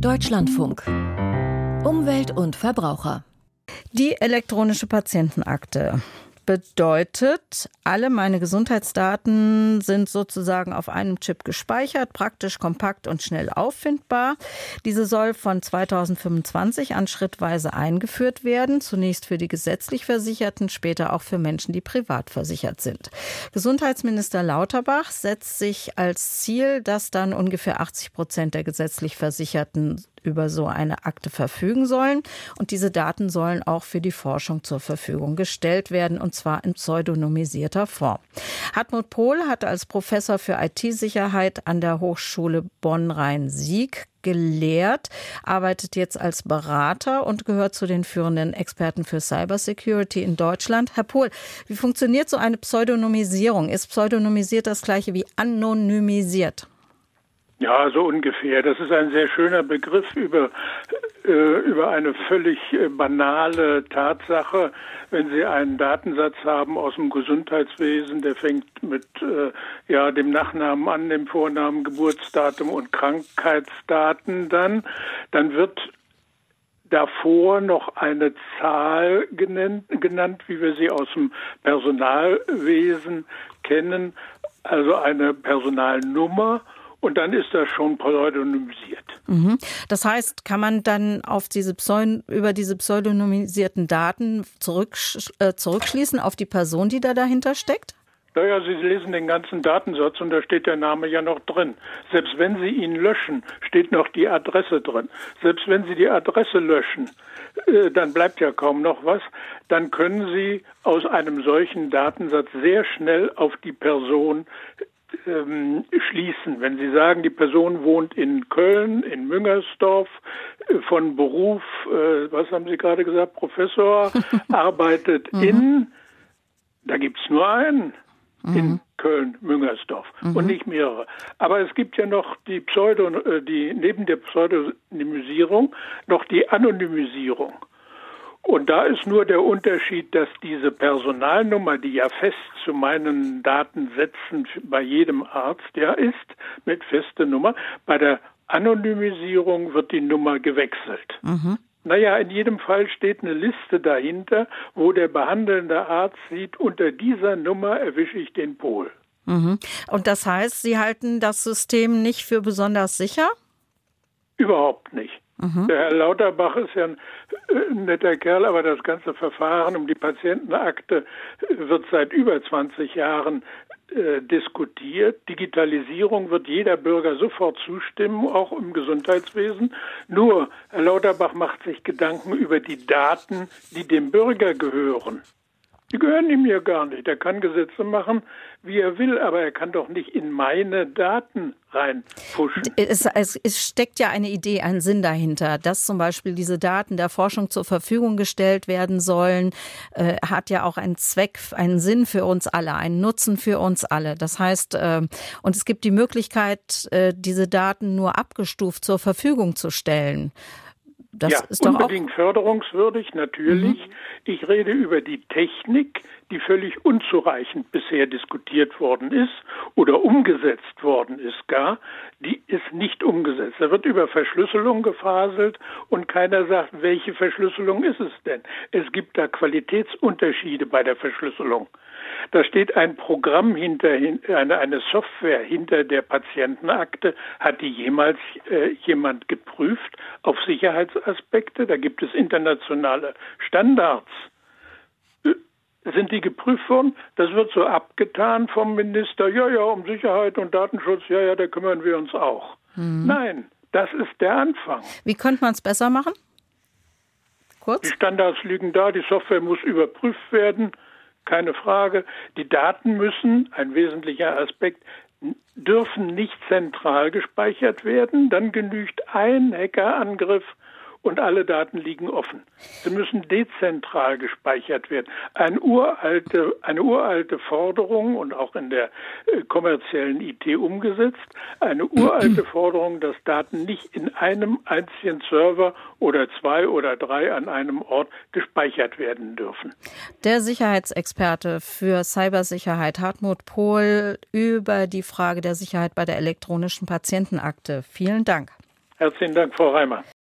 Deutschlandfunk. Umwelt und Verbraucher. Die elektronische Patientenakte bedeutet, alle meine Gesundheitsdaten sind sozusagen auf einem Chip gespeichert, praktisch kompakt und schnell auffindbar. Diese soll von 2025 an schrittweise eingeführt werden, zunächst für die gesetzlich Versicherten, später auch für Menschen, die privat versichert sind. Gesundheitsminister Lauterbach setzt sich als Ziel, dass dann ungefähr 80 Prozent der gesetzlich Versicherten über so eine Akte verfügen sollen. Und diese Daten sollen auch für die Forschung zur Verfügung gestellt werden, und zwar in pseudonymisierter Form. Hartmut Pohl hat als Professor für IT-Sicherheit an der Hochschule Bonn-Rhein-Sieg gelehrt, arbeitet jetzt als Berater und gehört zu den führenden Experten für Cybersecurity in Deutschland. Herr Pohl, wie funktioniert so eine Pseudonymisierung? Ist pseudonymisiert das gleiche wie anonymisiert? Ja, so ungefähr. Das ist ein sehr schöner Begriff über, äh, über eine völlig äh, banale Tatsache. Wenn Sie einen Datensatz haben aus dem Gesundheitswesen, der fängt mit äh, ja, dem Nachnamen an, dem Vornamen, Geburtsdatum und Krankheitsdaten dann, dann wird davor noch eine Zahl genannt, genannt, wie wir sie aus dem Personalwesen kennen, also eine Personalnummer und dann ist das schon pseudonymisiert. Mhm. Das heißt, kann man dann auf diese Pseud über diese pseudonymisierten Daten zurück, äh, zurückschließen auf die Person, die da dahinter steckt? Naja, Sie lesen den ganzen Datensatz und da steht der Name ja noch drin. Selbst wenn Sie ihn löschen, steht noch die Adresse drin. Selbst wenn Sie die Adresse löschen, äh, dann bleibt ja kaum noch was. Dann können Sie aus einem solchen Datensatz sehr schnell auf die Person ähm, schließen. Wenn Sie sagen, die Person wohnt in Köln, in Müngersdorf, äh, von Beruf, äh, was haben Sie gerade gesagt, Professor, arbeitet mhm. in, da gibt es nur einen mhm. in Köln, Müngersdorf mhm. und nicht mehrere. Aber es gibt ja noch die Pseudo, äh, die neben der Pseudonymisierung noch die Anonymisierung. Und da ist nur der Unterschied, dass diese Personalnummer, die ja fest zu meinen Datensätzen bei jedem Arzt ja ist, mit fester Nummer, bei der Anonymisierung wird die Nummer gewechselt. Mhm. Naja, in jedem Fall steht eine Liste dahinter, wo der behandelnde Arzt sieht, unter dieser Nummer erwische ich den Pol. Mhm. Und das heißt, Sie halten das System nicht für besonders sicher? Überhaupt nicht. Mhm. Der Herr Lauterbach ist ja ein, äh, netter Kerl, aber das ganze Verfahren um die Patientenakte wird seit über 20 Jahren äh, diskutiert. Digitalisierung wird jeder Bürger sofort zustimmen, auch im Gesundheitswesen. Nur Herr Lauterbach macht sich Gedanken über die Daten, die dem Bürger gehören. Die gehören ihm ja gar nicht. Er kann Gesetze machen, wie er will, aber er kann doch nicht in meine Daten reinpushen. Es, es, steckt ja eine Idee, ein Sinn dahinter, dass zum Beispiel diese Daten der Forschung zur Verfügung gestellt werden sollen, äh, hat ja auch einen Zweck, einen Sinn für uns alle, einen Nutzen für uns alle. Das heißt, äh, und es gibt die Möglichkeit, äh, diese Daten nur abgestuft zur Verfügung zu stellen. Das ja, ist doch unbedingt förderungswürdig, natürlich. Mhm. Ich rede über die Technik, die völlig unzureichend bisher diskutiert worden ist oder umgesetzt worden ist gar. Die ist nicht umgesetzt. Da wird über Verschlüsselung gefaselt und keiner sagt, welche Verschlüsselung ist es denn? Es gibt da Qualitätsunterschiede bei der Verschlüsselung. Da steht ein Programm hinter, eine, Software hinter der Patientenakte. Hat die jemals äh, jemand geprüft auf Sicherheitsaspekte? Da gibt es internationale Standards. Äh, sind die geprüft worden? Das wird so abgetan vom Minister. Ja, ja, um Sicherheit und Datenschutz, ja, ja, da kümmern wir uns auch. Mhm. Nein, das ist der Anfang. Wie könnte man es besser machen? Kurz? Die Standards liegen da, die Software muss überprüft werden keine Frage. Die Daten müssen, ein wesentlicher Aspekt, dürfen nicht zentral gespeichert werden. Dann genügt ein Hackerangriff und alle Daten liegen offen. Sie müssen dezentral gespeichert werden. Eine uralte, eine uralte Forderung und auch in der äh, kommerziellen IT umgesetzt, eine uralte Forderung, dass Daten nicht in einem einzigen Server oder zwei oder drei an einem Ort gespeichert werden dürfen. Der Sicherheitsexperte für Cybersicherheit Hartmut Pohl über die Frage der Sicherheit bei der elektronischen Patientenakte. Vielen Dank. Herzlichen Dank, Frau Reimer.